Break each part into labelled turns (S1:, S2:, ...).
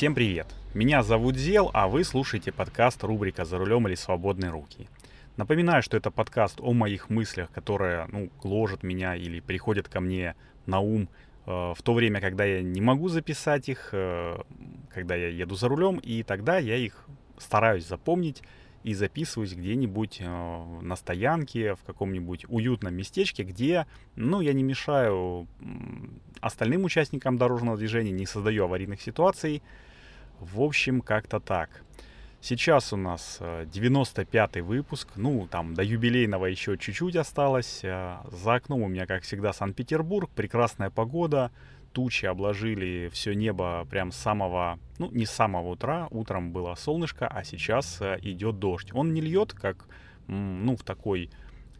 S1: Всем привет! Меня зовут Зел, а вы слушаете подкаст рубрика «За рулем или свободные руки». Напоминаю, что это подкаст о моих мыслях, которые ну, гложат меня или приходят ко мне на ум э, в то время, когда я не могу записать их, э, когда я еду за рулем, и тогда я их стараюсь запомнить и записываюсь где-нибудь э, на стоянке, в каком-нибудь уютном местечке, где, ну, я не мешаю остальным участникам дорожного движения, не создаю аварийных ситуаций. В общем, как-то так. Сейчас у нас 95-й э, выпуск, ну, там до юбилейного еще чуть-чуть осталось. Э, за окном у меня, как всегда, Санкт-Петербург, прекрасная погода, тучи обложили все небо прям с самого, ну, не с самого утра, утром было солнышко, а сейчас э, идет дождь. Он не льет, как, ну, в такой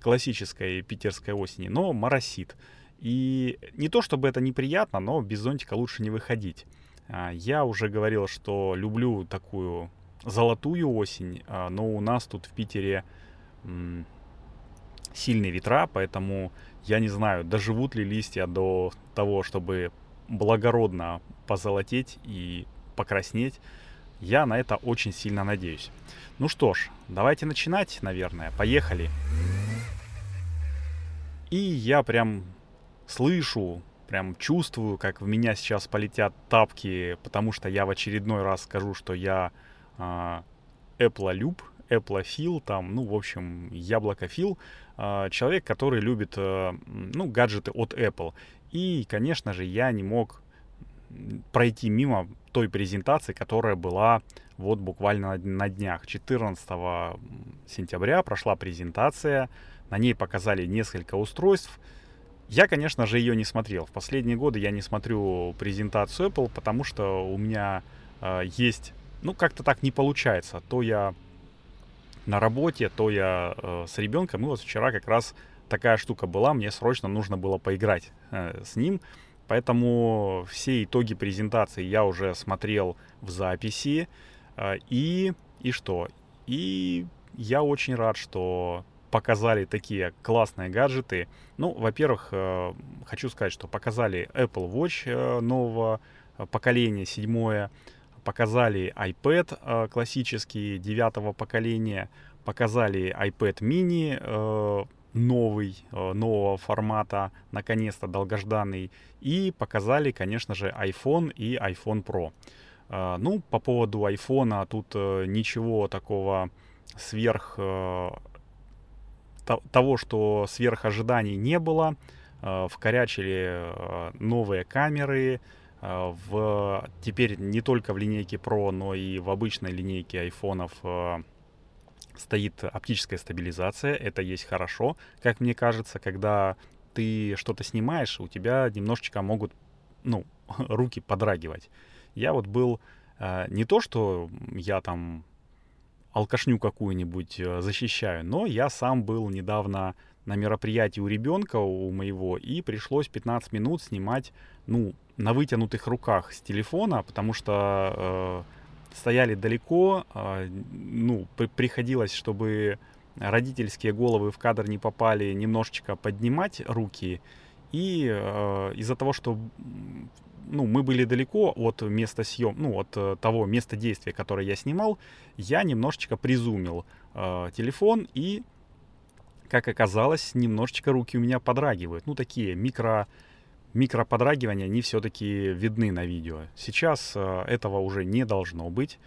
S1: классической питерской осени, но моросит. И не то чтобы это неприятно, но без зонтика лучше не выходить. А, я уже говорил, что люблю такую золотую осень, а, но у нас тут в Питере сильные ветра, поэтому я не знаю, доживут ли листья до того, чтобы благородно позолотеть и покраснеть. Я на это очень сильно надеюсь. Ну что ж, давайте начинать, наверное. Поехали. И я прям слышу, прям чувствую, как в меня сейчас полетят тапки, потому что я в очередной раз скажу, что я э, Apple люб, Apple фил, там, ну, в общем, яблоко фил, э, человек, который любит, э, ну, гаджеты от Apple. И, конечно же, я не мог пройти мимо той презентации, которая была вот буквально на днях. 14 сентября прошла презентация, на ней показали несколько устройств, я, конечно же, ее не смотрел. В последние годы я не смотрю презентацию Apple, потому что у меня э, есть, ну, как-то так не получается. То я на работе, то я э, с ребенком. И вот вчера как раз такая штука была, мне срочно нужно было поиграть э, с ним. Поэтому все итоги презентации я уже смотрел в записи. Э, и, и что? И я очень рад, что показали такие классные гаджеты. Ну, во-первых, э, хочу сказать, что показали Apple Watch э, нового э, поколения, седьмое, показали iPad классический девятого поколения, показали iPad mini новый, нового формата, наконец-то долгожданный, и показали, конечно же, iPhone и iPhone Pro. Ну, по поводу iPhone тут ничего такого сверх того, что сверх ожиданий не было. Э, вкорячили э, новые камеры, э, в, теперь не только в линейке Pro, но и в обычной линейке айфонов стоит оптическая стабилизация. Это есть хорошо, как мне кажется, когда ты что-то снимаешь, у тебя немножечко могут, ну, руки подрагивать. Я вот был не то, что я там алкашню какую-нибудь э, защищаю, но я сам был недавно на мероприятии у ребенка, у моего, и пришлось 15 минут снимать, ну, на вытянутых руках с телефона, потому что э, стояли далеко, э, ну, при приходилось, чтобы родительские головы в кадр не попали, немножечко поднимать руки, и э, из-за того, что ну, мы были далеко от места съем, ну, от э, того места действия, которое я снимал, я немножечко призумил э, телефон и, как оказалось, немножечко руки у меня подрагивают. Ну, такие микро, микро подрагивания, они все-таки видны на видео. Сейчас э, этого уже не должно быть.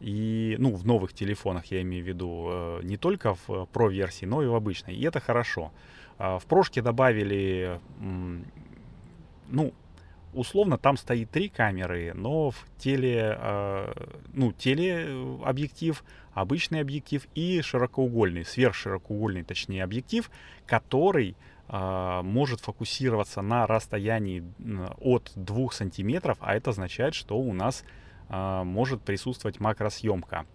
S1: И, ну, в новых телефонах я имею в виду э, не только в Pro версии, но и в обычной. И это хорошо. Э, в прошке добавили, ну, условно там стоит три камеры, но в теле, э, ну, телеобъектив, обычный объектив и широкоугольный, сверхширокоугольный, точнее, объектив, который э, может фокусироваться на расстоянии от 2 сантиметров, а это означает, что у нас э, может присутствовать макросъемка.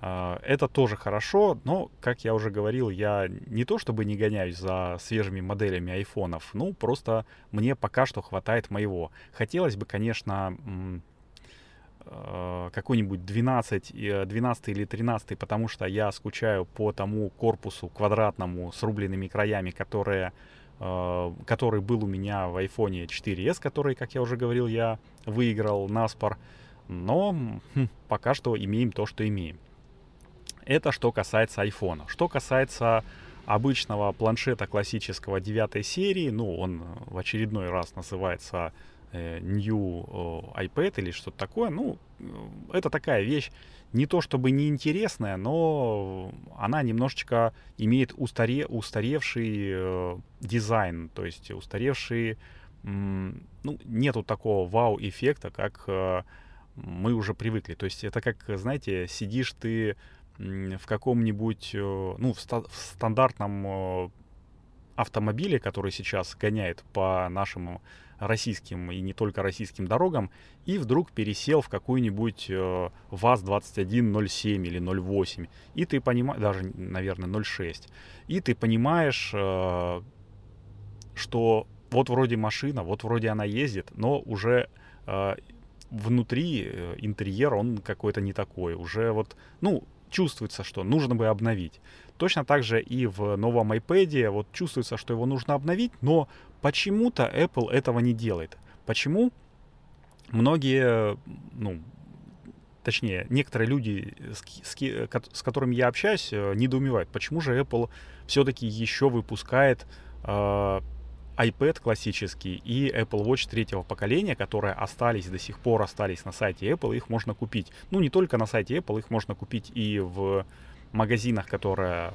S1: А, это тоже хорошо, но, как я уже говорил, я не то чтобы не гоняюсь за свежими моделями айфонов, ну, просто мне пока что хватает моего. Хотелось бы, конечно, а, какой-нибудь 12, 12 или 13, потому что я скучаю по тому корпусу квадратному с рубленными краями, которые, а, который был у меня в iPhone 4s, который, как я уже говорил, я выиграл на спор. Но хм, пока что имеем то, что имеем. Это что касается iPhone. Что касается обычного планшета классического 9 серии, ну, он в очередной раз называется э, New э, iPad или что-то такое, ну, это такая вещь, не то чтобы неинтересная, но она немножечко имеет устаре, устаревший э, дизайн, то есть устаревший, м, ну, нету такого вау-эффекта, как э, мы уже привыкли. То есть это как, знаете, сидишь ты в каком-нибудь, э, ну, в, ста- в стандартном э, автомобиле, который сейчас гоняет по нашим российским и не только российским дорогам, и вдруг пересел в какую-нибудь э, ВАЗ-2107 или 08, и ты понимаешь, даже, наверное, 06, и ты понимаешь, что вот вроде машина, вот вроде она ездит, но уже внутри интерьер, он какой-то не такой. Уже вот, ну, чувствуется, что нужно бы обновить. Точно так же и в новом iPad вот чувствуется, что его нужно обновить, но почему-то Apple этого не делает. Почему? Многие, ну, точнее, некоторые люди, с, с, с которыми я общаюсь, э, недоумевают, почему же Apple все-таки еще выпускает э, iPad классический и Apple Watch третьего поколения, которые остались до сих пор остались на сайте Apple, их можно купить. Ну, не только на сайте Apple, их можно купить и в магазинах, которые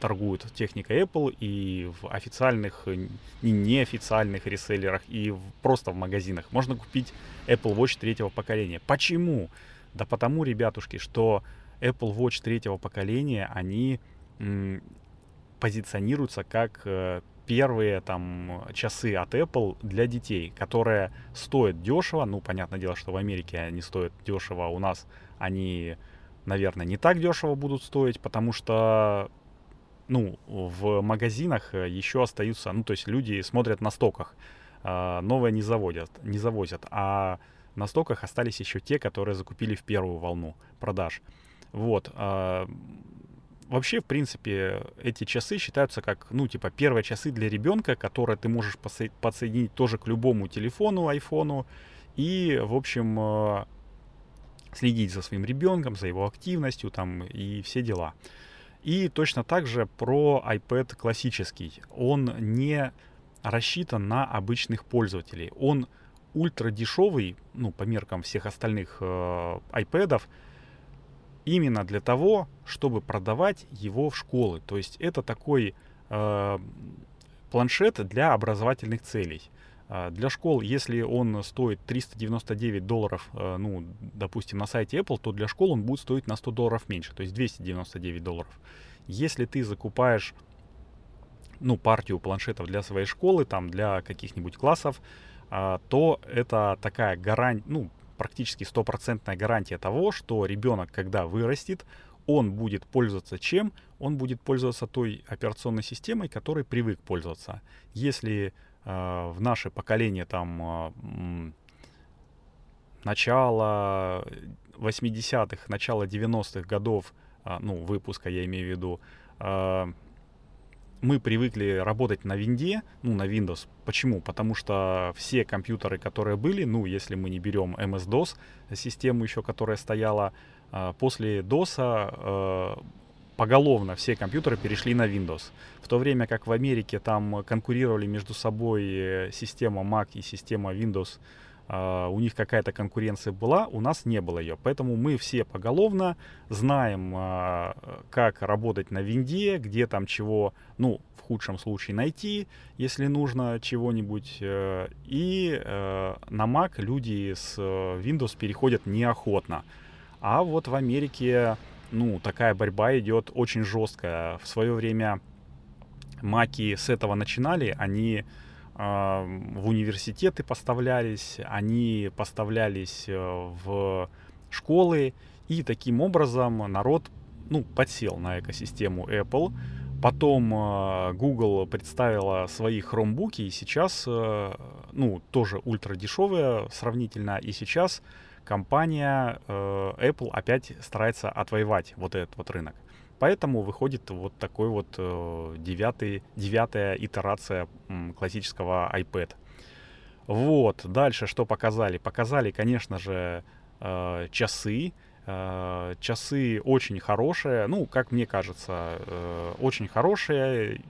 S1: торгуют техникой Apple, и в официальных и неофициальных реселлерах, и в, просто в магазинах. Можно купить Apple Watch третьего поколения. Почему? Да потому, ребятушки, что Apple Watch третьего поколения, они позиционируются как э, первые там часы от Apple для детей, которые стоят дешево. Ну, понятное дело, что в Америке они стоят дешево, а у нас они, наверное, не так дешево будут стоить, потому что ну, в магазинах еще остаются, ну, то есть люди смотрят на стоках, а, новые не заводят, не завозят, а на стоках остались еще те, которые закупили в первую волну продаж. Вот. Вообще, в принципе, эти часы считаются как, ну, типа, первые часы для ребенка, которые ты можешь подсоединить тоже к любому телефону, айфону, и, в общем, э, следить за своим ребенком, за его активностью там и все дела. И точно так же про iPad классический. Он не рассчитан на обычных пользователей. Он ультра дешевый, ну, по меркам всех остальных э, iPad'ов, именно для того, чтобы продавать его в школы. То есть это такой э, планшет для образовательных целей. Э, для школ, если он стоит 399 долларов, э, ну, допустим, на сайте Apple, то для школ он будет стоить на 100 долларов меньше, то есть 299 долларов. Если ты закупаешь ну, партию планшетов для своей школы, там, для каких-нибудь классов, э, то это такая гарантия, ну, практически стопроцентная гарантия того, что ребенок, когда вырастет, он будет пользоваться чем? Он будет пользоваться той операционной системой, которой привык пользоваться. Если э, в наше поколение там э, начало 80-х, начало 90-х годов, э, ну, выпуска я имею в виду, э, мы привыкли работать на винде, ну, на Windows. Почему? Потому что все компьютеры, которые были, ну, если мы не берем MS-DOS, систему еще, которая стояла, а, после DOS а, поголовно все компьютеры перешли на Windows. В то время как в Америке там конкурировали между собой э, система Mac и система Windows у них какая-то конкуренция была, у нас не было ее. Поэтому мы все поголовно знаем, uh, как работать на винде, где там чего, ну, в худшем случае найти, если нужно чего-нибудь. Uh, и на Mac люди с Windows переходят неохотно. А вот в Америке, ну, такая борьба идет очень жесткая. В свое время маки с этого начинали, они в университеты поставлялись, они поставлялись э, в школы, и таким образом народ ну, подсел на экосистему Apple. Потом э, Google представила свои хромбуки, и сейчас, э, ну, тоже ультра дешевые сравнительно, и сейчас компания Apple опять старается отвоевать вот этот вот рынок. Поэтому выходит вот такой вот э, девятый, девятая итерация классического iPad. Вот, дальше что показали? Показали, конечно же, э, часы. Э, часы очень хорошие, ну, как мне кажется, очень хорошие.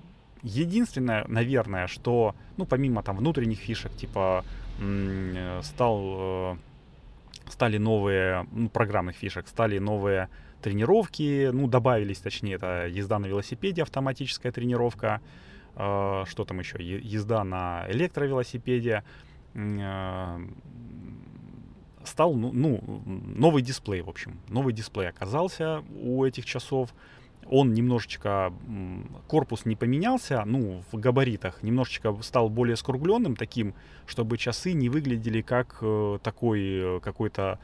S1: Единственное, наверное, что, ну, помимо там внутренних фишек, типа стал, стали новые, ну, программных фишек, стали новые тренировки, ну, добавились, точнее, это езда на велосипеде, автоматическая тренировка, э, что там еще, езда на электровелосипеде, э, стал, ну, ну, новый дисплей, в общем, новый дисплей оказался у этих часов, он немножечко, корпус не поменялся, ну, в габаритах, немножечко стал более скругленным таким, чтобы часы не выглядели как э, такой э, какой-то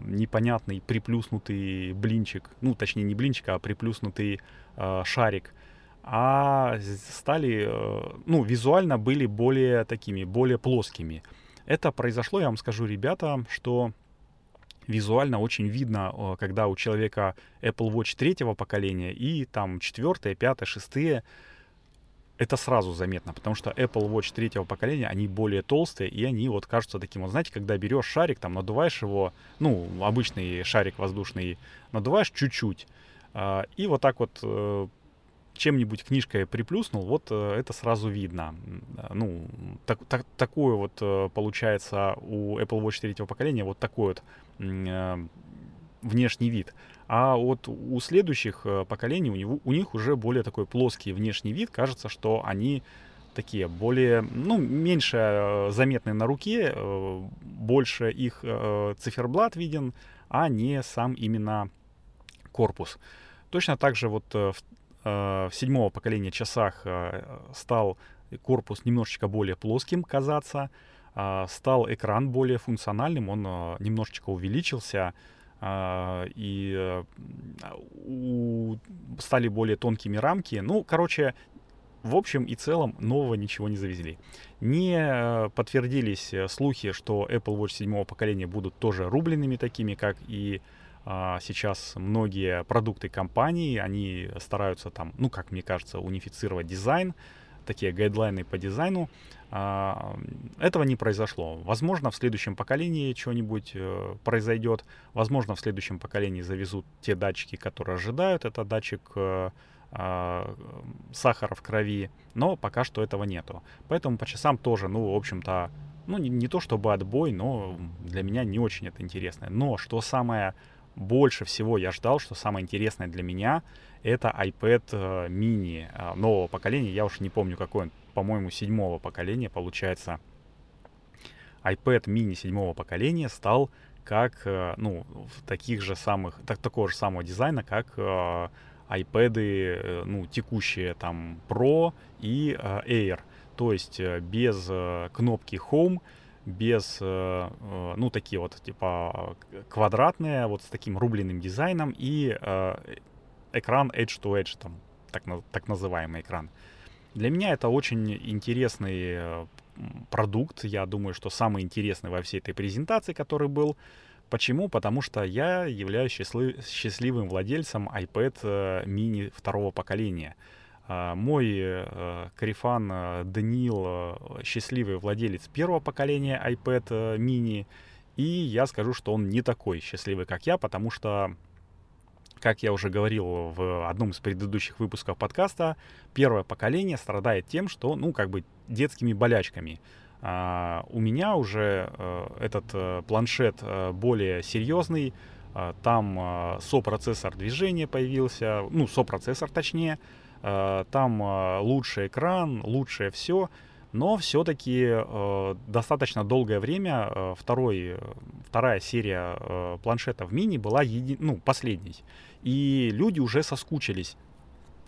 S1: непонятный приплюснутый блинчик, ну, точнее, не блинчик, а приплюснутый э, шарик, а стали, э, ну, визуально были более такими, более плоскими. Это произошло, я вам скажу, ребята, что визуально очень видно, э, когда у человека Apple Watch третьего поколения и там четвертое, пятое, шестые, это сразу заметно, потому что Apple Watch третьего поколения, они более толстые, и они вот кажутся таким, вот знаете, когда берешь шарик, там надуваешь его, ну, обычный шарик воздушный, надуваешь чуть-чуть, а, и вот так вот э, чем-нибудь книжкой приплюснул, вот э, это сразу видно. Ну, так, так, такое вот э, получается у Apple Watch третьего поколения, вот такой вот внешний вид. А вот у следующих э, поколений у, него, у них уже более такой плоский внешний вид. Кажется, что они такие более, ну, меньше э, заметны на руке, э, больше их циферблат виден, а не сам именно корпус. Точно так же вот в, в седьмого поколения часах стал корпус немножечко более плоским казаться, стал экран более функциональным, он немножечко увеличился, а, и э, стали более тонкими рамки. Ну, короче, в общем и целом нового ничего не завезли. Не э, подтвердились э, слухи, что Apple Watch седьмого поколения будут тоже рубленными такими, как и а, сейчас многие продукты компании. Они стараются там, ну, как мне кажется, унифицировать дизайн, такие гайдлайны по дизайну. А, этого не произошло. Возможно, в следующем поколении что-нибудь э, произойдет. Возможно, в следующем поколении завезут те датчики, которые ожидают. Это датчик э, а, сахара в крови, но пока что этого нету. Поэтому по часам тоже, ну, в общем-то, ну, не, не то чтобы отбой, но для меня не очень это интересно. Но что самое больше всего я ждал, что самое интересное для меня, это iPad э, mini нового поколения. Я уж не помню, какой он по-моему, седьмого поколения, получается, iPad mini седьмого поколения стал как, э, ну, в таких же самых, так, такого же самого дизайна, как э, iPad, э, ну, текущие там Pro и э, Air. То есть э, без э, кнопки Home, без, э, э, ну, такие вот, типа, квадратные, вот с таким рубленным дизайном и э, экран Edge-to-Edge, там, так, так называемый экран. Для меня это очень интересный продукт. Я думаю, что самый интересный во всей этой презентации, который был. Почему? Потому что я являюсь счастливым владельцем iPad mini второго поколения. А, мой э, карифан Даниил счастливый владелец первого поколения iPad mini. И я скажу, что он не такой счастливый, как я, потому что как я уже говорил в одном из предыдущих выпусков подкаста, первое поколение страдает тем, что, ну, как бы детскими болячками. А, у меня уже этот планшет более серьезный, там сопроцессор движения появился, ну, сопроцессор точнее, там а, лучший экран, лучшее все, но все-таки э, достаточно долгое время э, второй, вторая серия э, планшетов мини была еди... ну, последней. И люди уже соскучились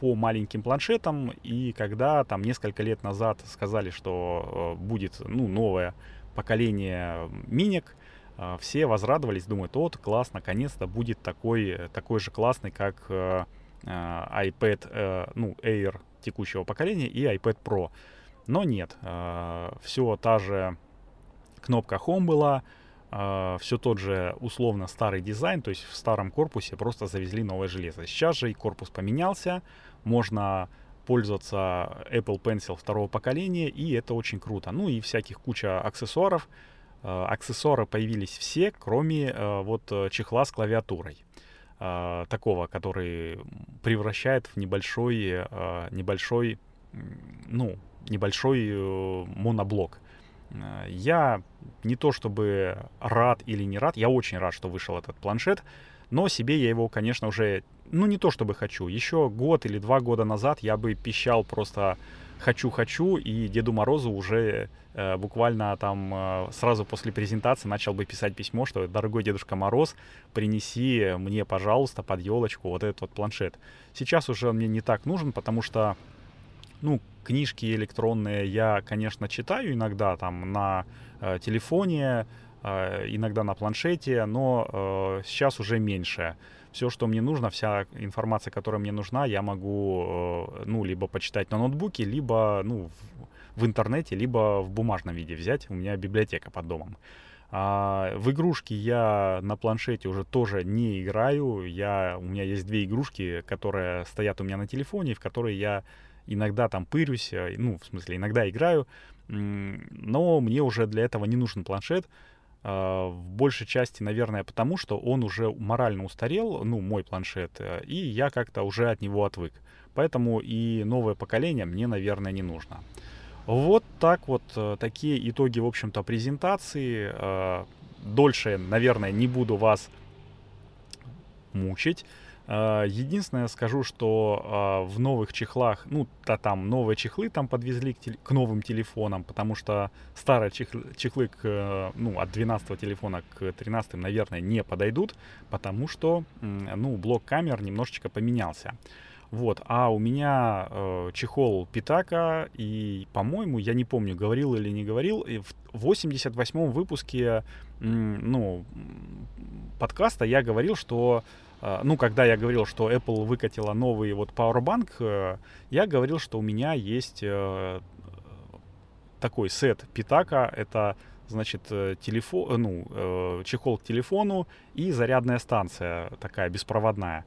S1: по маленьким планшетам, и когда там несколько лет назад сказали, что э, будет ну, новое поколение миник, э, все возрадовались, думают, вот, класс, наконец-то будет такой, такой же классный, как э, iPad ну, Air текущего поколения и iPad Pro. Но нет, все та же кнопка Home была, а, все тот же условно старый дизайн, то есть в старом корпусе просто завезли новое железо. Сейчас же и корпус поменялся, можно пользоваться Apple Pencil второго поколения, и это очень круто. Ну и всяких куча аксессуаров, аксессуары появились все, кроме вот чехла с клавиатурой. Такого, который превращает в небольшой, небольшой, ну, небольшой моноблок. Я не то чтобы рад или не рад, я очень рад, что вышел этот планшет, но себе я его, конечно, уже, ну не то чтобы хочу. Еще год или два года назад я бы пищал просто хочу-хочу, и Деду Морозу уже э, буквально там э, сразу после презентации начал бы писать письмо, что «Дорогой Дедушка Мороз, принеси мне, пожалуйста, под елочку вот этот вот планшет». Сейчас уже он мне не так нужен, потому что, ну, книжки электронные я, конечно, читаю иногда там на э, телефоне, э, иногда на планшете, но э, сейчас уже меньше. Все, что мне нужно, вся информация, которая мне нужна, я могу, э, ну, либо почитать на ноутбуке, либо, ну, в, в интернете, либо в бумажном виде взять. У меня библиотека под домом. А, в игрушки я на планшете уже тоже не играю. Я, у меня есть две игрушки, которые стоят у меня на телефоне, в которые я иногда там пырюсь, э, ну, в смысле, иногда играю, но мне уже для этого не нужен планшет. А, в большей части, наверное, потому что он уже морально устарел, ну, мой планшет, э, и я как-то уже от него отвык. Поэтому и новое поколение мне, наверное, не нужно. Вот так вот, э, такие итоги, в общем-то, презентации. Дольше, наверное, не буду вас мучить. А, единственное, скажу, что а, в новых чехлах, ну, да, там новые чехлы там подвезли к, к новым телефонам, потому что старые чехлы, чехлы к, ну, от 12 телефона к 13, наверное, не подойдут, потому что, ну, блок камер немножечко поменялся. Вот, а у меня э, чехол Питака, и, по-моему, я не помню, говорил или не говорил, в 88-м выпуске, ну, подкаста я говорил, что ну, когда я говорил, что Apple выкатила новый вот Powerbank, э, я говорил, что у меня есть э, такой сет Питака, это значит, э, телефон, ну, чехол к телефону и зарядная станция такая беспроводная.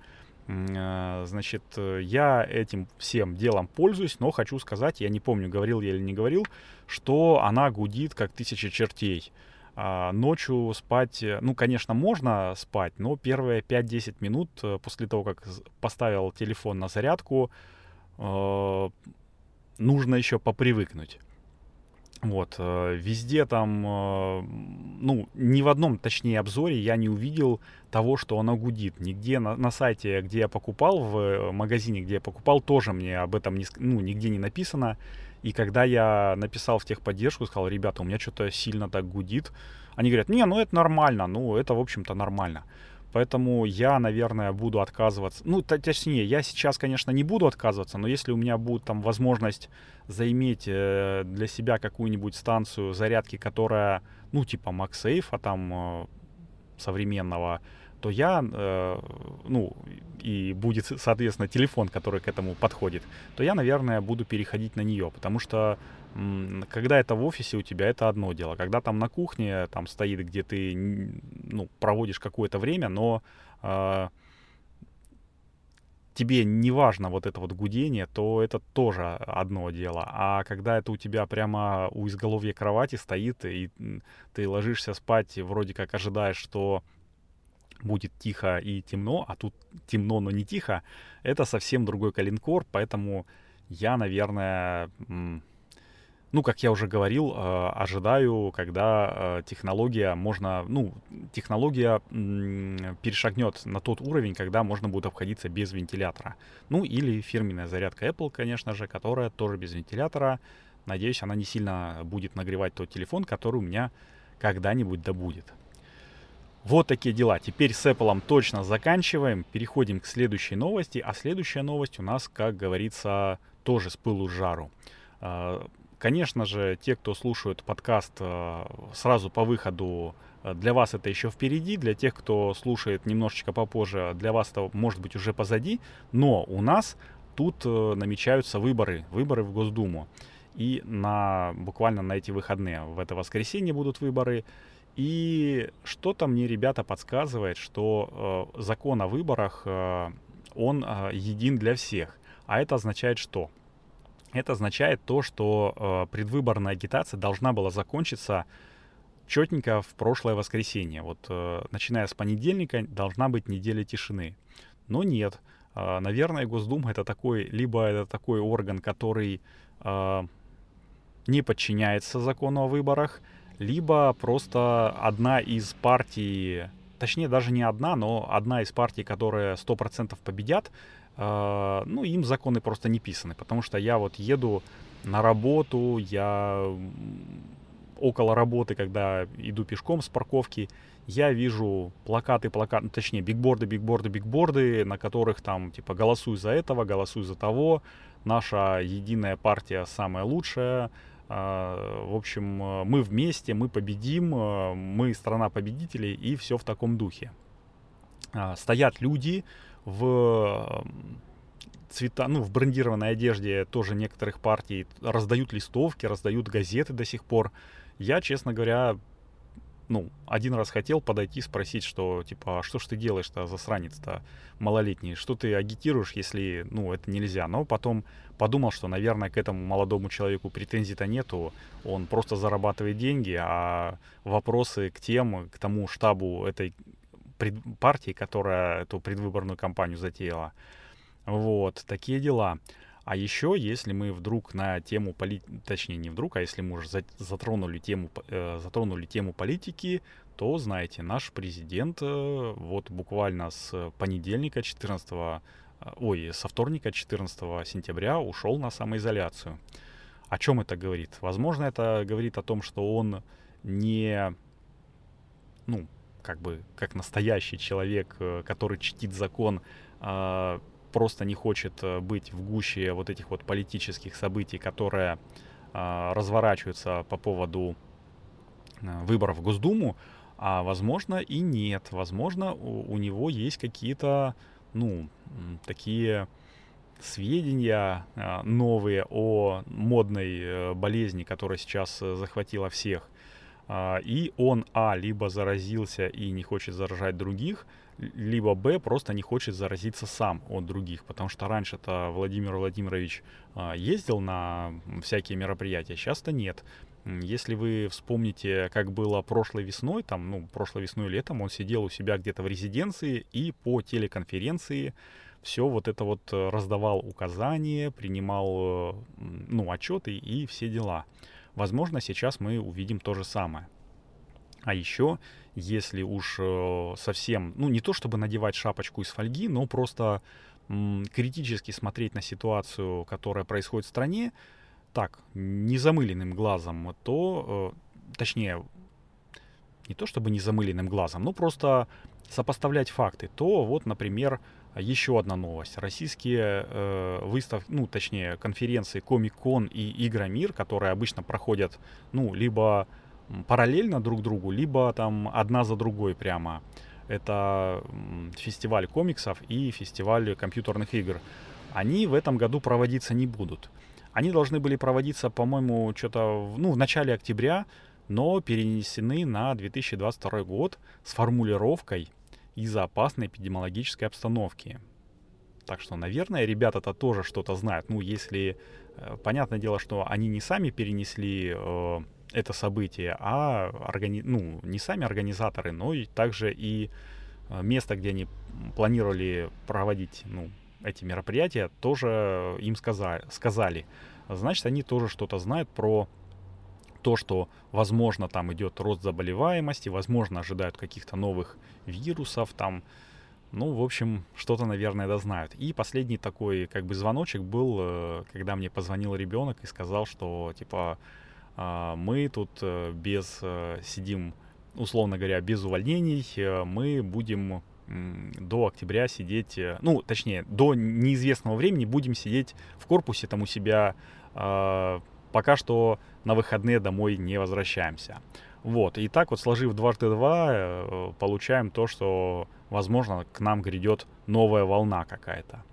S1: Значит, я этим всем делом пользуюсь, но хочу сказать, я не помню, говорил я или не говорил, что она гудит как тысяча чертей. А, ночью спать, э, ну, конечно, можно спать, но первые 5-10 минут э, после того, как поставил телефон на зарядку, э, нужно еще попривыкнуть. Вот, везде там, ну, ни в одном, точнее, обзоре я не увидел того, что оно гудит. Нигде на, на сайте, где я покупал, в магазине, где я покупал, тоже мне об этом не, ну, нигде не написано. И когда я написал в техподдержку, сказал, ребята, у меня что-то сильно так гудит, они говорят, не, ну это нормально, ну это, в общем-то, нормально. Поэтому я, наверное, буду отказываться. Ну, точнее, я сейчас, конечно, не буду отказываться, но если у меня будет там возможность заиметь э, для себя какую-нибудь станцию зарядки, которая, ну, типа MagSafe, а там э, современного, то я, э, ну, и будет, соответственно, телефон, который к этому подходит, то я, наверное, буду переходить на нее, потому что когда это в офисе у тебя, это одно дело. Когда там на кухне там стоит, где ты ну, проводишь какое-то время, но э, тебе не важно вот это вот гудение, то это тоже одно дело. А когда это у тебя прямо у изголовья кровати стоит, и ты ложишься спать, и вроде как ожидаешь, что будет тихо и темно, а тут темно, но не тихо, это совсем другой калинкор, поэтому я, наверное, ну, как я уже говорил, э, ожидаю, когда э, технология можно, ну, технология перешагнет на тот уровень, когда можно будет обходиться без вентилятора. Ну, или фирменная зарядка Apple, конечно же, которая тоже без вентилятора. Надеюсь, она не сильно будет нагревать тот телефон, который у меня когда-нибудь добудет. Вот такие дела. Теперь с Apple точно заканчиваем. Переходим к следующей новости. А следующая новость у нас, как говорится, тоже с пылу с жару. А, конечно же, те, кто слушают подкаст а, сразу по выходу, а, для вас это еще впереди. Для тех, кто слушает немножечко попозже, для вас это может быть уже позади. Но у нас тут э, намечаются выборы. Выборы в Госдуму. И на, буквально на эти выходные, в это воскресенье будут выборы. И что-то мне ребята подсказывает, что э, закон о выборах, э, он э, един для всех. А это означает что? Это означает то, что э, предвыборная агитация должна была закончиться четненько в прошлое воскресенье. Вот э, начиная с понедельника должна быть неделя тишины. Но нет. Э, наверное, Госдума это такой, либо это такой орган, который э, не подчиняется закону о выборах, либо просто одна из партий, точнее даже не одна, но одна из партий, которые 100% победят, э, ну им законы просто не писаны, потому что я вот еду на работу, я около работы, когда иду пешком с парковки, я вижу плакаты, плакаты, ну, точнее, бигборды, бигборды, бигборды, на которых там, типа, голосуй за этого, голосуй за того, наша единая партия самая лучшая, в общем, мы вместе, мы победим, мы страна победителей и все в таком духе. А, стоят люди в цвета, ну, в брендированной одежде тоже некоторых партий раздают листовки, раздают газеты до сих пор. Я, честно говоря, ну, один раз хотел подойти, спросить, что, типа, а что ж ты делаешь-то, засранец-то малолетний, что ты агитируешь, если, ну, это нельзя. Но потом подумал, что, наверное, к этому молодому человеку претензий-то нету, он просто зарабатывает деньги, а вопросы к тем, к тому штабу этой партии, которая эту предвыборную кампанию затеяла. Вот, такие дела. А еще, если мы вдруг на тему политики, точнее не вдруг, а если мы уже затронули тему, э, затронули тему политики, то, знаете, наш президент э, вот буквально с понедельника 14 э, ой, со вторника 14 сентября ушел на самоизоляцию. О чем это говорит? Возможно, это говорит о том, что он не, ну, как бы, как настоящий человек, э, который чтит закон, э, просто не хочет э, быть в гуще вот этих вот политических событий, которые э, разворачиваются по поводу э, выборов в Госдуму, а возможно и нет. Возможно, у, него есть какие-то, ну, такие сведения э, новые о модной э, болезни, которая сейчас захватила всех. Э, и он, а, либо заразился и не хочет заражать других, либо Б просто не хочет заразиться сам от других, потому что раньше-то Владимир Владимирович а, ездил на всякие мероприятия, сейчас-то нет. Если вы вспомните, как было прошлой весной, там, ну, прошлой весной летом, он сидел у себя где-то в резиденции и по телеконференции все вот это вот э, раздавал указания, принимал, э, ну, отчеты и все дела. Возможно, сейчас мы увидим то же самое. А еще, если уж э, совсем, ну не то чтобы надевать шапочку из фольги, но просто критически смотреть на ситуацию, которая происходит в стране, так, незамыленным глазом, то, э, точнее, не то чтобы незамыленным глазом, но просто сопоставлять факты, то вот, например, еще одна новость. Российские э, выставки, ну, точнее, конференции Comic-Con и Игромир, которые обычно проходят, ну, либо параллельно друг другу, либо там одна за другой прямо. Это фестиваль комиксов и фестиваль компьютерных игр. Они в этом году проводиться не будут. Они должны были проводиться, по-моему, что-то ну, в начале октября, но перенесены на 2022 год с формулировкой из-за опасной эпидемиологической обстановки. Так что, наверное, ребята-то тоже что-то знают. Ну, если... Э, понятное дело, что они не сами перенесли э, это событие, а органи... ну, не сами организаторы, но и также и э, место, где они планировали проводить ну, эти мероприятия, тоже им сказали, сказали. Значит, они тоже что-то знают про то, что, возможно, там идет рост заболеваемости, возможно, ожидают каких-то новых вирусов, там, ну, в общем, что-то, наверное, да знают. И последний такой, как бы, звоночек был, э, когда мне позвонил ребенок и сказал, что, типа, мы тут э, без э, сидим, условно говоря, без увольнений, э, мы будем до октября сидеть, ну, точнее, до неизвестного времени будем сидеть в корпусе там у себя, а, пока что на выходные домой не возвращаемся. Вот, и так вот сложив дважды два, получаем то, что, возможно, к нам грядет новая волна какая-то.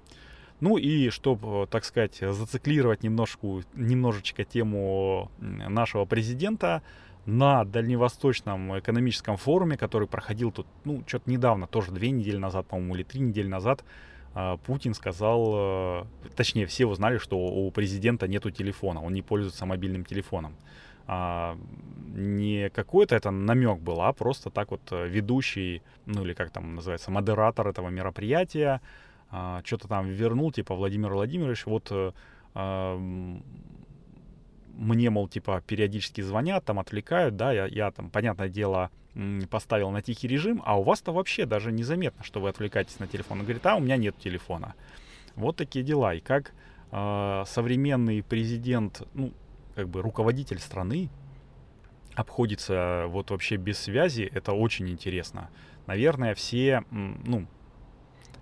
S1: Ну и чтобы, так сказать, зациклировать немножко, немножечко тему нашего президента, на Дальневосточном экономическом форуме, который проходил тут, ну, что-то недавно, тоже две недели назад, по-моему, или три недели назад, а, Путин сказал, э, точнее, все узнали, что у президента нету телефона, он не пользуется мобильным телефоном. а, не какой-то это намек был, а просто так вот э, ведущий, ну или как там называется, модератор этого мероприятия, а, что-то там вернул, типа Владимир Владимирович, вот а, мне, мол, типа, периодически звонят, там отвлекают, да, я, я там, понятное дело, поставил на тихий режим, а у вас-то вообще даже незаметно, что вы отвлекаетесь на телефон. Он говорит, а у меня нет телефона. Вот такие дела. И как э, современный президент, ну, как бы руководитель страны, обходится вот вообще без связи, это очень интересно. Наверное, все, ну,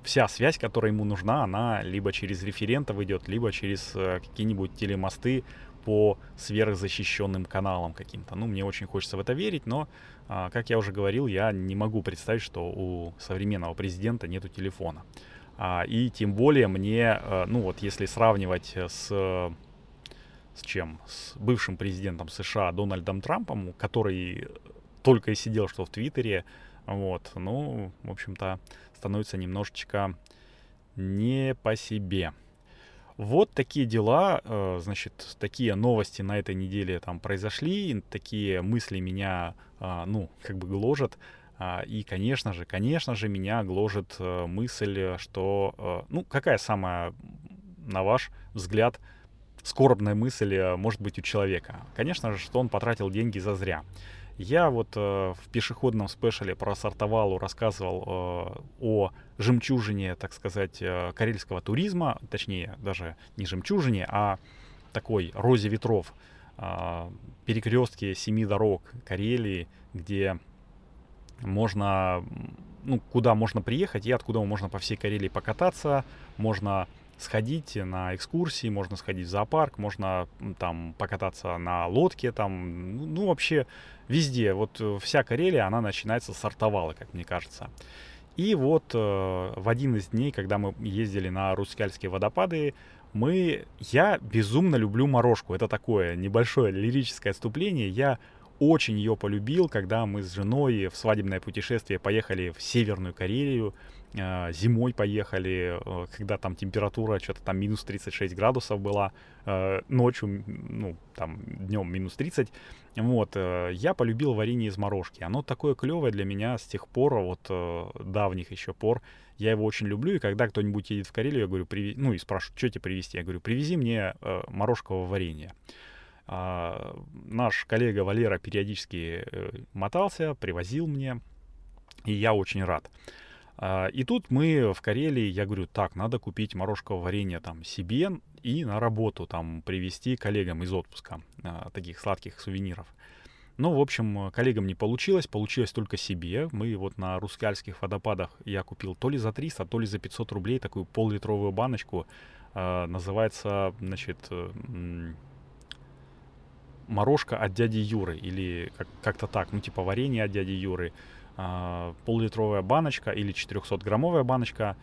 S1: вся связь, которая ему нужна, она либо через референтов идет, либо через э, какие-нибудь телемосты по сверхзащищенным каналам каким-то. Ну, мне очень хочется в это верить, но, а, как я уже говорил, я не могу представить, что у современного президента нету телефона. А, и тем более мне, э, ну вот если сравнивать с с чем? С бывшим президентом США Дональдом Трампом, который только и сидел что в Твиттере, вот, ну, в общем-то, становится немножечко не по себе. Вот такие дела, э, значит, такие новости на этой неделе там произошли, такие мысли меня, а, ну, как бы гложат. А, и, конечно же, конечно же, меня гложет э, мысль, что, э, ну, какая самая, на ваш взгляд, скорбная мысль может быть у человека? Конечно же, что он потратил деньги за зря. Я вот э, в пешеходном спешле про Сартовалу рассказывал э, о жемчужине, так сказать, э, карельского туризма, точнее, даже не жемчужине, а такой розе ветров, э, перекрестке семи дорог Карелии, где можно, ну, куда можно приехать и откуда можно по всей Карелии покататься, можно сходить на экскурсии, можно сходить в зоопарк, можно там покататься на лодке, там, ну, ну вообще везде. Вот э, вся Карелия, она начинается с Артовала, как мне кажется. И вот э, в один из дней, когда мы ездили на Рускальские водопады, мы, я безумно люблю морожку. Это такое небольшое лирическое отступление. Я очень ее полюбил, когда мы с женой в свадебное путешествие поехали в Северную Карелию. Э, зимой поехали, э, когда там температура что-то там минус 36 градусов была, э, ночью, ну, там, днем минус 30. Вот, я полюбил варенье из морожки. Оно такое клевое для меня с тех пор, вот, давних еще пор. Я его очень люблю, и когда кто-нибудь едет в Карелию, я говорю, приви... ну, и спрашивают, что тебе привезти? Я говорю, привези мне морожкового варенья. А, наш коллега Валера периодически мотался, привозил мне, и я очень рад. А, и тут мы в Карелии, я говорю, так, надо купить морожковое варенье там себе и на работу там привезти коллегам из отпуска а, таких сладких сувениров. Ну, в общем, коллегам не получилось, получилось только себе. Мы вот на рускальских водопадах я купил то ли за 300, то ли за 500 рублей такую пол-литровую баночку. Э, называется, значит, морожка от дяди Юры или как- как-то так, ну, типа варенье от дяди Юры. А, пол-литровая баночка или 400-граммовая баночка.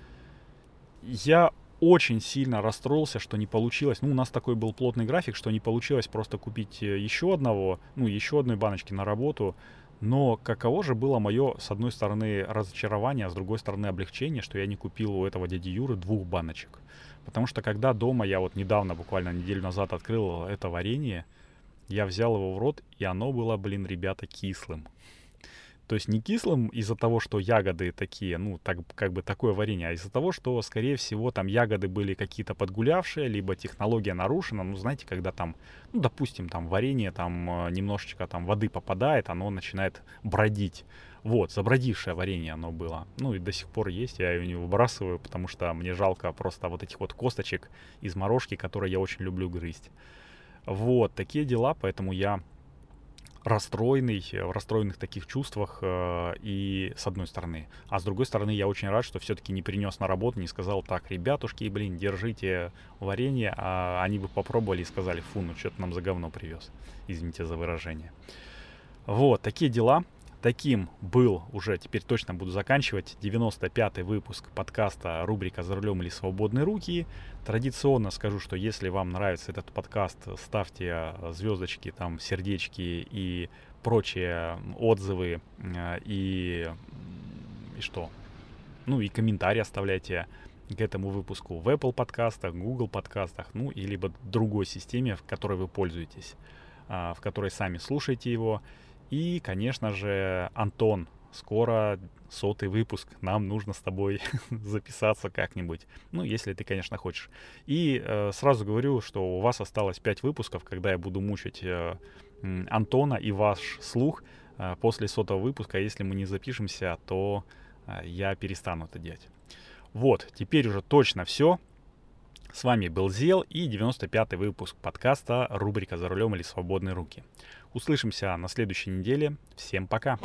S1: Я очень сильно расстроился, что не получилось. Ну, у нас такой был плотный график, что не получилось просто купить э, еще одного, ну, еще одной баночки на работу. Но каково же было мое, с одной стороны, разочарование, а с другой стороны, облегчение, что я не купил у этого дяди Юры двух баночек. Потому что когда дома, я вот недавно, буквально неделю назад открыл это варенье, я взял его в рот, и оно было, блин, ребята, кислым. То есть не кислым из-за того, что ягоды такие, ну, так, как бы такое варенье, а из-за того, что, скорее всего, там ягоды были какие-то подгулявшие, либо технология нарушена. Ну, знаете, когда там, ну, допустим, там варенье, там э, немножечко там воды попадает, оно начинает бродить. Вот, забродившее варенье оно было. Ну и до сих пор есть, я ее не выбрасываю, потому что мне жалко просто вот этих вот косточек из морожки, которые я очень люблю грызть. Вот, такие дела, поэтому я расстроенный, в расстроенных таких чувствах э, и с одной стороны. А с другой стороны, я очень рад, что все-таки не принес на работу, не сказал, так, ребятушки, блин, держите варенье, а они бы попробовали и сказали, фу, ну что ты нам за говно привез. Извините за выражение. Вот, такие дела. Таким был уже, теперь точно буду заканчивать, 95-й выпуск подкаста рубрика «За рулем или свободные руки». Традиционно скажу, что если вам нравится этот подкаст, ставьте звездочки, там, сердечки и прочие отзывы э, и, и что? Ну и комментарии оставляйте к этому выпуску в Apple подкастах, Google подкастах, ну и либо другой системе, в которой вы пользуетесь. в которой сами слушаете его. И, конечно же, Антон, скоро сотый выпуск, нам нужно с тобой записаться как-нибудь. Ну, если ты, конечно, хочешь. И э, сразу говорю, что у вас осталось 5 выпусков, когда я буду мучить э, Антона и ваш слух э, после сотого выпуска. Если мы не запишемся, то э, я перестану это делать. Вот, теперь уже точно все. С вами был Зел и 95-й выпуск подкаста рубрика «За рулем или свободные руки». Услышимся на следующей неделе. Всем пока!